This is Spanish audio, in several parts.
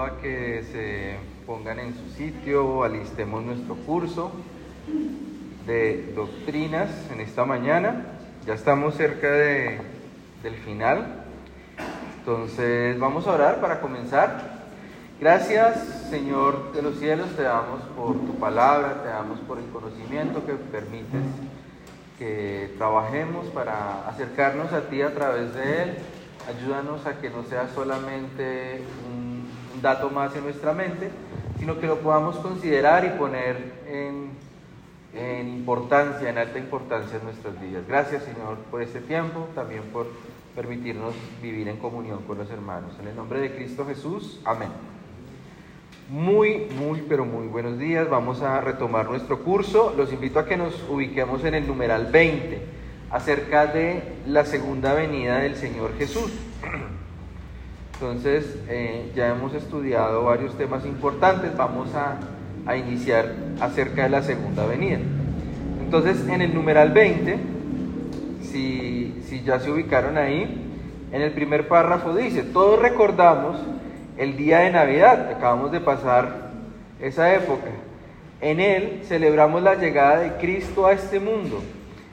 a que se pongan en su sitio, alistemos nuestro curso de doctrinas en esta mañana. Ya estamos cerca de, del final. Entonces vamos a orar para comenzar. Gracias Señor de los cielos, te damos por tu palabra, te damos por el conocimiento que permites que trabajemos para acercarnos a ti a través de él. Ayúdanos a que no sea solamente un, dato más en nuestra mente, sino que lo podamos considerar y poner en, en importancia, en alta importancia en nuestros días. Gracias Señor por este tiempo, también por permitirnos vivir en comunión con los hermanos. En el nombre de Cristo Jesús, amén. Muy, muy, pero muy buenos días. Vamos a retomar nuestro curso. Los invito a que nos ubiquemos en el numeral 20, acerca de la segunda venida del Señor Jesús. Entonces, eh, ya hemos estudiado varios temas importantes. Vamos a, a iniciar acerca de la segunda venida. Entonces, en el numeral 20, si, si ya se ubicaron ahí, en el primer párrafo dice, todos recordamos el día de Navidad, acabamos de pasar esa época. En él celebramos la llegada de Cristo a este mundo.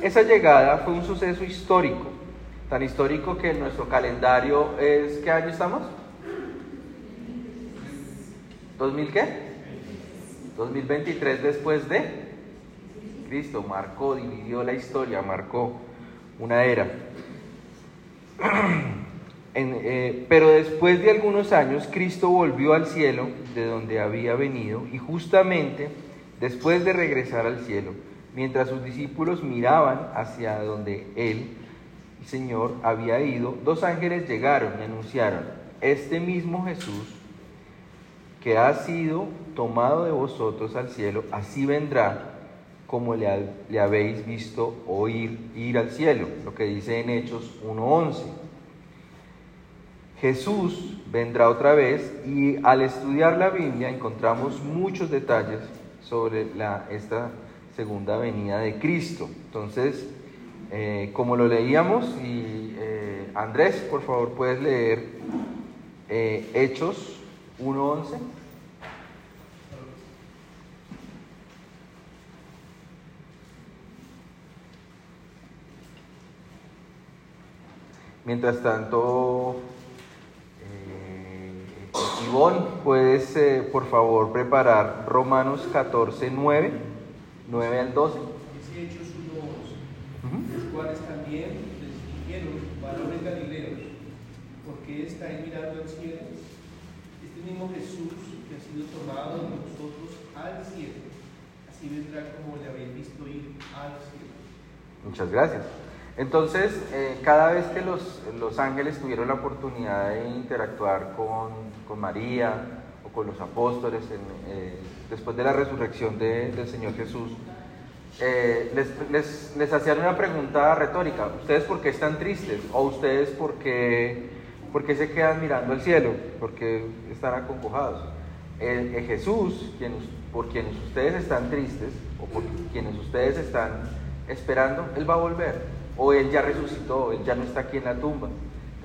Esa llegada fue un suceso histórico, tan histórico que nuestro calendario es, ¿qué año estamos? ¿2000 qué? 2023 después de Cristo, marcó, dividió la historia, marcó una era. Eh, pero después de algunos años, Cristo volvió al cielo de donde había venido y justamente después de regresar al cielo, mientras sus discípulos miraban hacia donde él, Señor, había ido, dos ángeles llegaron y anunciaron, este mismo Jesús que ha sido tomado de vosotros al cielo, así vendrá como le, habéis visto oír ir al cielo, lo que dice en Hechos 1.11. Jesús vendrá otra vez y al estudiar la Biblia encontramos muchos detalles sobre la, esta segunda venida de Cristo. Entonces, eh, como lo leíamos, y eh, Andrés, por favor, puedes leer eh, Hechos 1.11. Mientras tanto, Ivonne, ¿puedes por favor preparar Romanos 14, 9, 9 al 12? Dice Hechos 1, 11, uh -huh. los cuales también les dijeron. Muchas gracias. Entonces, eh, cada vez que los, los, ángeles tuvieron la oportunidad de interactuar con, con María o con los apóstoles eh, después de la resurrección de, del Señor Jesús, eh, les, hacían una pregunta retórica, ¿ustedes por qué están tristes? ¿O ustedes por qué, se quedan mirando al cielo? ¿Por qué están acongojados? Jesús, quien, por quienes ustedes están tristes o por quienes ustedes están esperando, Él va a volver o Él ya resucitó, Él ya no está aquí en la tumba.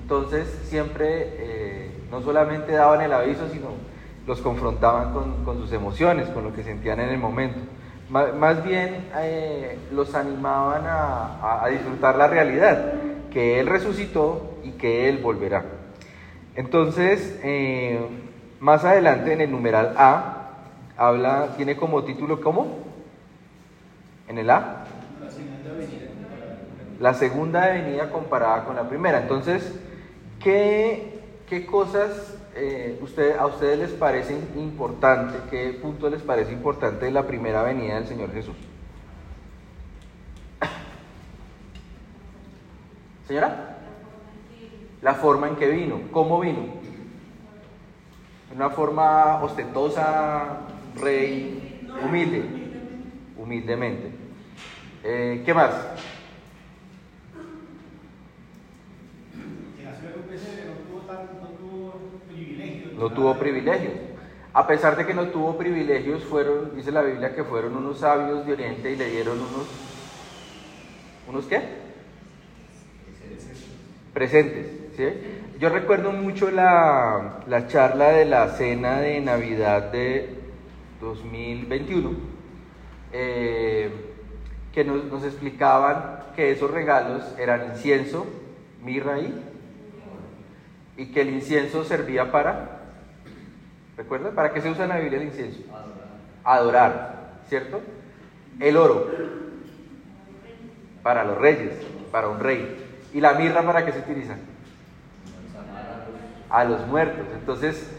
Entonces siempre eh, no solamente daban el aviso, sino los confrontaban con, con, sus emociones, con lo que sentían en el momento. Más, bien eh, los animaban a, a, disfrutar la realidad, que Él resucitó y que Él volverá. Entonces, eh, más adelante en el numeral A, habla, tiene como título, ¿cómo? En el A la segunda venida comparada con la primera. Entonces, ¿qué, qué cosas eh, a ustedes les parecen importante? ¿Qué punto les parece importante de la primera venida del Señor Jesús? Señora, la forma en que vino. ¿Cómo vino? Una forma ostentosa, rey, humilde, humildemente. Eh, ¿Qué más? No tuvo privilegios. A pesar de que no tuvo privilegios, fueron, dice la Biblia, que fueron unos sabios de Oriente y le dieron unos, ¿unos qué? Presentes, ¿sí? yo recuerdo mucho la, la charla de la cena de Navidad de 2021, eh, que nos, nos explicaban que esos regalos eran incienso, mirra y, y que el incienso servía para, ¿recuerdan? ¿Para qué se usa en la Biblia el incienso? Adorar, ¿cierto? El oro, para los reyes, para un rey. ¿Y la mirra para qué se utiliza? A los muertos. Entonces,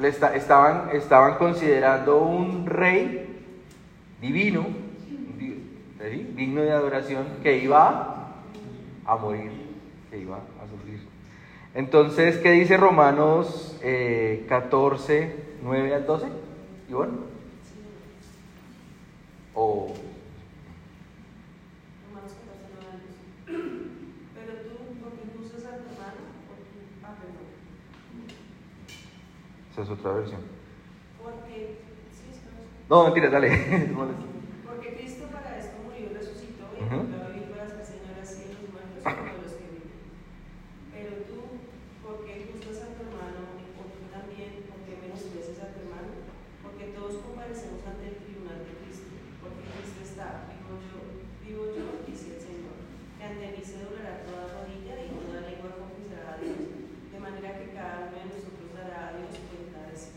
le esta- estaban, estaban considerando un rey divino, digno de adoración, que iba a morir, que iba a sufrir. Entonces, ¿qué dice Romanos eh, 14, 9 al 12? ¿Y bueno? O Romanos 14, 9 al 12. Pero tú, porque juzgas a tu hermano, o tú, ah, perdón. esa es otra versión. Porque, sí. No, mentira, dale. Porque Cristo para esto murió y resucitó y Ujú. volvió a vivir para ser Señor así de los muertos como de los que viven. Pero tú, porque juzgas a tu hermano, o tú también, porque menosprecias a tu hermano, porque todos comparecemos ante el tribunal de Cristo, porque Cristo está, vivo yo, vivo yo, dice el Señor, que ante mí se doblará toda rodilla y toda lengua confesará a Dios, de manera que cada uno de nosotros dará a Dios cuenta de sí.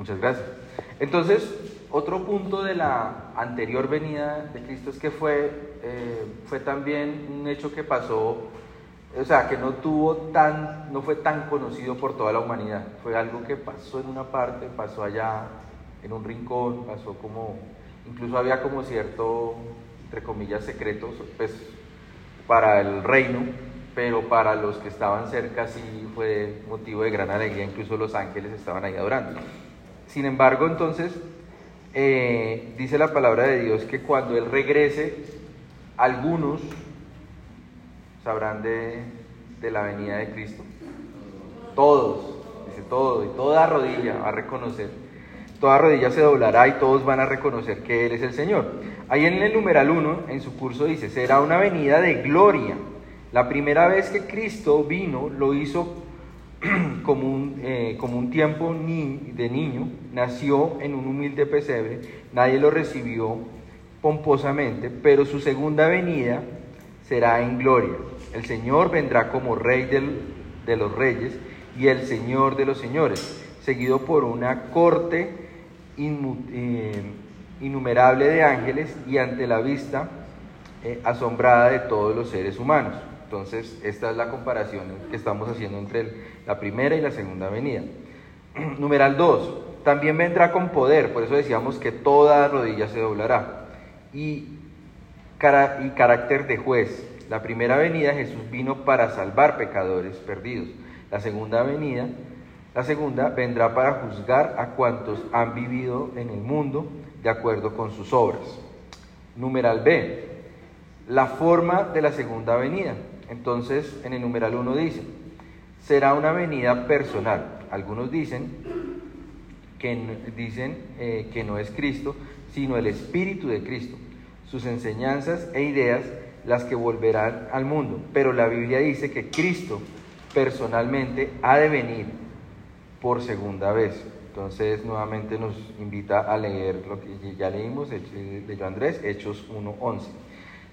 Muchas gracias. Entonces, otro punto de la anterior venida de Cristo es que fue, eh, fue también un hecho que pasó, o sea, que no tuvo tan, no fue tan conocido por toda la humanidad. Fue algo que pasó en una parte, pasó allá en un rincón, pasó como, incluso había como cierto, entre comillas, secretos, pues, para el reino, pero para los que estaban cerca sí fue motivo de gran alegría, incluso los ángeles estaban ahí adorando. Sin embargo, entonces, eh, dice la palabra de Dios que cuando Él regrese, algunos sabrán de, de la venida de Cristo. Todos, dice todo, y toda rodilla va a reconocer, toda rodilla se doblará y todos van a reconocer que Él es el Señor. Ahí en el numeral 1, en su curso dice, será una venida de gloria. La primera vez que Cristo vino, lo hizo como un, eh, como un tiempo ni- de niño, nació en un humilde pesebre, nadie lo recibió pomposamente, pero su segunda venida será en gloria. El Señor vendrá como Rey del- de los reyes y el Señor de los señores, seguido por una corte eh, innumerable de ángeles y ante la vista eh, asombrada de todos los seres humanos. Entonces, esta es la comparación que estamos haciendo entre la primera y la segunda venida. Numeral 2. También vendrá con poder, por eso decíamos que toda rodilla se doblará. Y, cara- y carácter de juez. La primera venida Jesús vino para salvar pecadores perdidos. La segunda venida, la segunda vendrá para juzgar a cuantos han vivido en el mundo de acuerdo con sus obras. Numeral B. La forma de la segunda venida. Entonces, en el numeral 1 dice, será una venida personal. Algunos dicen que, dicen, eh, que no es Cristo, sino el Espíritu de Cristo, sus enseñanzas e ideas las que volverán al mundo. Pero la Biblia dice que Cristo personalmente ha de venir por segunda vez. Entonces nuevamente nos invita a leer lo que ya leímos, Hech- leyó Andrés, Hechos 1.11.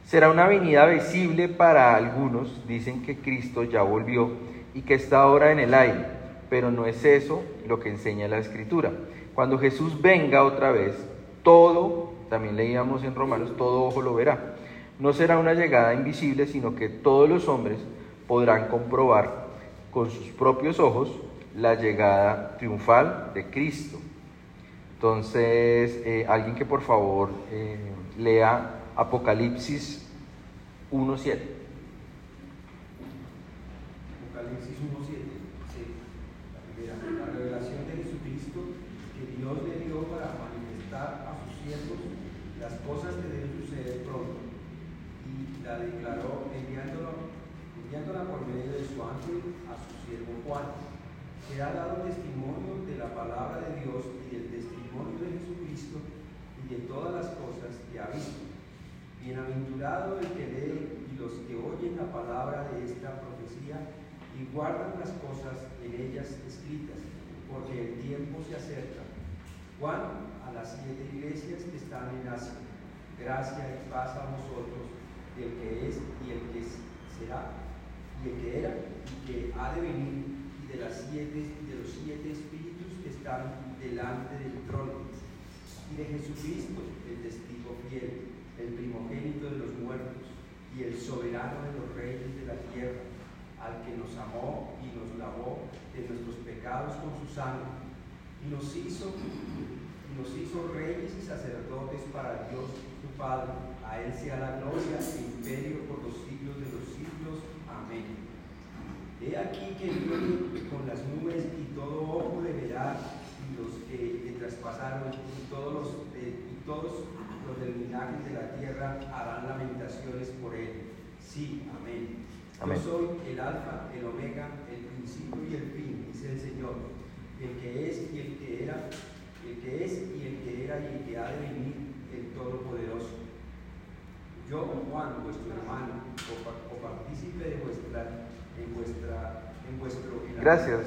Será una venida visible para algunos, dicen que Cristo ya volvió y que está ahora en el aire, pero no es eso lo que enseña la Escritura. Cuando Jesús venga otra vez, todo, también leíamos en Romanos, todo ojo lo verá. No será una llegada invisible, sino que todos los hombres podrán comprobar con sus propios ojos la llegada triunfal de Cristo. Entonces, eh, alguien que por favor eh, lea Apocalipsis 1.7. Apocalipsis 1.7, sí, la la revelación de Jesucristo que Dios le dio para manifestar a sus siervos las cosas que deben suceder pronto, y la declaró enviándola por medio de su ángel a su siervo Juan, que ha dado testimonio de la palabra de Dios y del testimonio de Jesucristo y de todas las cosas que ha visto. Bienaventurado el que lee y los que oyen la palabra de esta profecía y guardan las cosas en ellas escritas, porque el tiempo se acerca. Juan, a las siete iglesias que están en Asia, gracia y paz a vosotros, el que es y el que será, y el que era y que ha de venir, y de, las siete, de los siete espíritus que están delante del trono, y de Jesucristo, el testigo fiel, el primogénito de los muertos, y el soberano de los reyes de la tierra, al que nos amó y nos lavó de nuestros pecados con su sangre, y nos hizo, y nos hizo reyes y sacerdotes para Dios su Padre. A él sea la gloria e imperio por los siglos de los siglos. Amén. He aquí que viene con las nubes y todo ojo le verá y los que le traspasaron y todos los, y todos los del linaje de la tierra harán lamentaciones por él. Sí, amén. Amén. Yo soy el alfa, el omega, el principio y el fin, dice el Señor, el que es y el que era, el que es y el que era y el que ha de venir, el Todopoderoso. Yo, Juan, vuestro hermano, copartícipe de vuestra, en vuestra, en vuestro en la Gracias.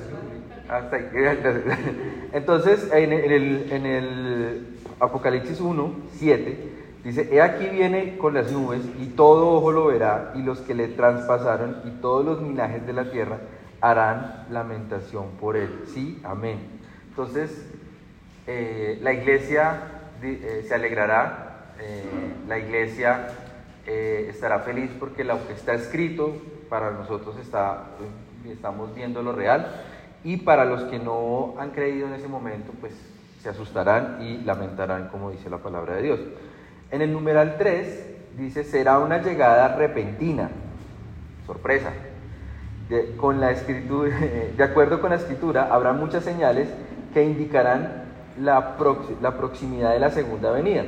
Entonces, en el, Apocalipsis 1, 7, dice, He aquí viene con las nubes y todo ojo lo verá y los que le traspasaron y todos los linajes de la tierra harán lamentación por él. Sí, amén. Entonces, eh, la iglesia eh, se alegrará, eh, la iglesia estará feliz porque lo que está escrito para nosotros está, estamos viendo lo real y para los que no han creído en ese momento, pues se asustarán y lamentarán, como dice la palabra de Dios. En el numeral 3 dice, será una llegada repentina, sorpresa. De, con la escritura, de acuerdo con la escritura, habrá muchas señales que indicarán la, proxi- la proximidad de la segunda venida.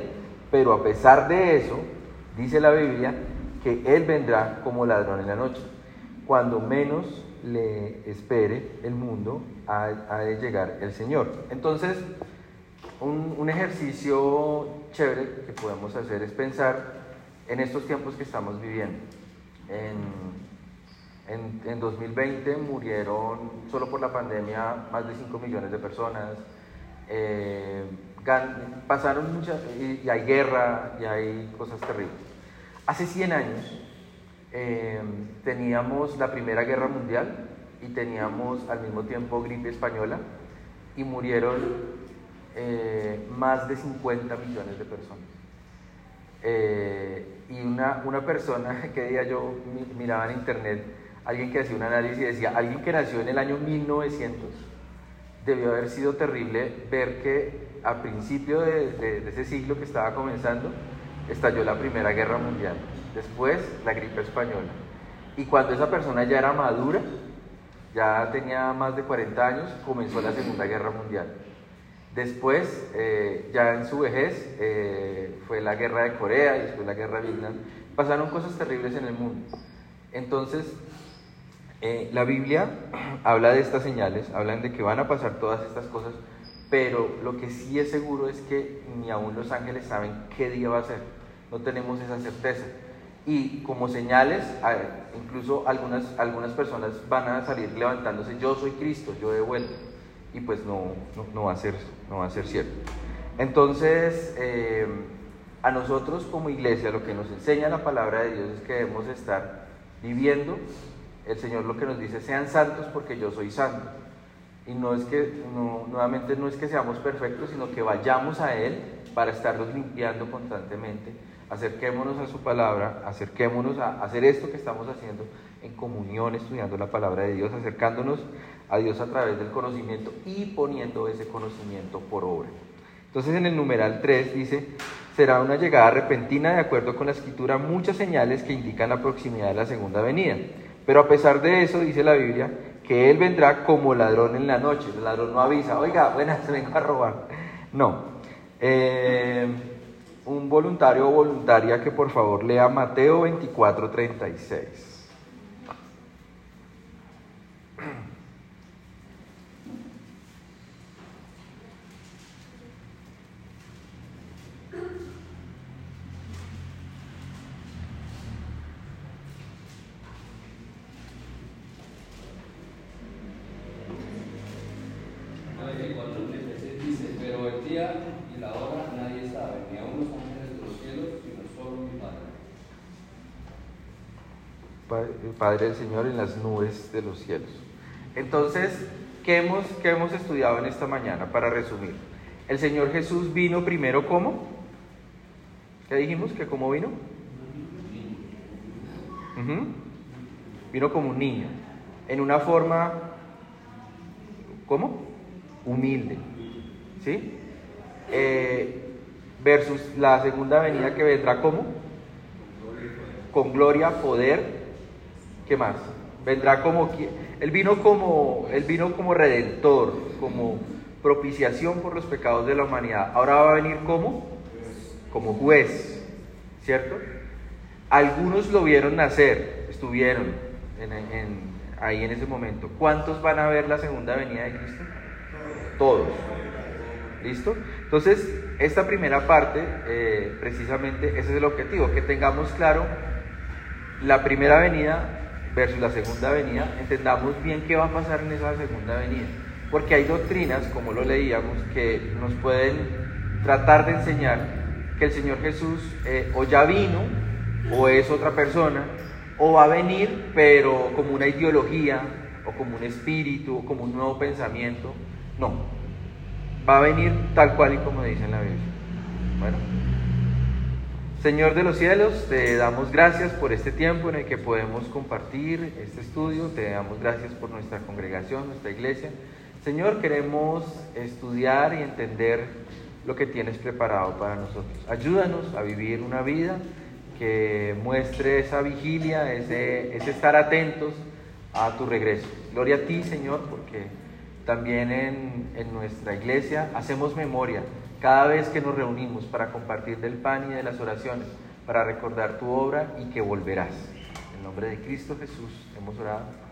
Pero a pesar de eso, dice la Biblia que Él vendrá como ladrón en la noche. Cuando menos le espere el mundo, ha, ha de llegar el Señor. Entonces, un, un ejercicio chévere que podemos hacer es pensar en estos tiempos que estamos viviendo. En, en, en 2020 murieron solo por la pandemia más de 5 millones de personas. Eh, pasaron muchas, y, y hay guerra y hay cosas terribles. Hace 100 años eh, teníamos la Primera Guerra Mundial y teníamos al mismo tiempo gripe española y murieron eh, más de 50 millones de personas. Eh, y una, una persona que día yo mi- miraba en internet, alguien que hacía un análisis y decía, alguien que nació en el año 1900, debió haber sido terrible ver que a principio de ese siglo que estaba comenzando, estalló la Primera Guerra Mundial, después la gripe española. Y cuando esa persona ya era madura, ya tenía más de 40 años, comenzó la Segunda Guerra Mundial. Después, eh, ya en su vejez, eh, fue la guerra de Corea y después la guerra de Vietnam. Pasaron cosas terribles en el mundo. Entonces, eh, la Biblia habla de estas señales, hablan de que van a pasar todas estas cosas, pero lo que sí es seguro es que ni aún los ángeles saben qué día va a ser. No tenemos esa certeza. Y como señales, incluso algunas, algunas personas van a salir levantándose, yo soy Cristo, yo he vuelto. Y pues no, no, no va, a ser, no va a ser cierto. Entonces, eh, a nosotros como iglesia lo que nos enseña la palabra de Dios es que debemos estar viviendo. El Señor lo que nos dice, sean santos porque yo soy santo. Y no es que, no, nuevamente no es que seamos perfectos, sino que vayamos a Él para estarnos limpiando constantemente. Acerquémonos a su palabra, acerquémonos a hacer esto que estamos haciendo en comunión, estudiando la palabra de Dios, acercándonos a Dios a través del conocimiento y poniendo ese conocimiento por obra. Entonces en el numeral 3 dice, será una llegada repentina de acuerdo con la escritura, muchas señales que indican la proximidad de la segunda venida. Pero a pesar de eso, dice la Biblia, que Él vendrá como ladrón en la noche. El ladrón no avisa, oiga, buenas, vengo a robar. No. Eh, un voluntario o voluntaria que por favor lea Mateo 24, 36. el día y la hora nadie sabe, ni aun los ángeles de los cielos, sino solo mi Padre. Del Señor en las nubes de los cielos. Entonces, ¿qué hemos, qué hemos estudiado en esta mañana? Para resumir, el Señor Jesús vino primero como, ¿qué dijimos? ¿Que cómo vino? Vino como un niño, en una forma, ¿cómo? Humilde, ¿sí? Eh, versus la segunda venida que vendrá como, con gloria, poder, ¿qué más? Vendrá como, él vino como, él vino como redentor, como propiciación por los pecados de la humanidad. Ahora va a venir como, como juez, ¿cierto? Algunos lo vieron nacer, estuvieron ahí en ese momento. ¿Cuántos van a ver la segunda venida de Cristo? Todos. ¿Listo? Entonces, esta primera parte, eh, precisamente, ese es el objetivo, que tengamos claro la primera venida versus la segunda venida, entendamos bien qué va a pasar en esa segunda venida. Porque hay doctrinas, como lo leíamos, que nos pueden tratar de enseñar que el Señor Jesús eh, o ya vino, o es otra persona, o va a venir, pero como una ideología, o como un espíritu, o como un nuevo pensamiento. No, va a venir tal cual y como dice en la Biblia. Bueno. Señor de los cielos, te damos gracias por este tiempo en el que podemos compartir este estudio, te damos gracias por nuestra congregación, nuestra iglesia. Señor, queremos estudiar y entender lo que tienes preparado para nosotros. Ayúdanos a vivir una vida que muestre esa vigilia, ese, ese estar atentos a tu regreso. Gloria a ti, Señor, porque también en, nuestra iglesia hacemos memoria cada vez que nos reunimos para compartir del pan y de las oraciones, para recordar tu obra y que volverás. En nombre de Cristo Jesús hemos orado.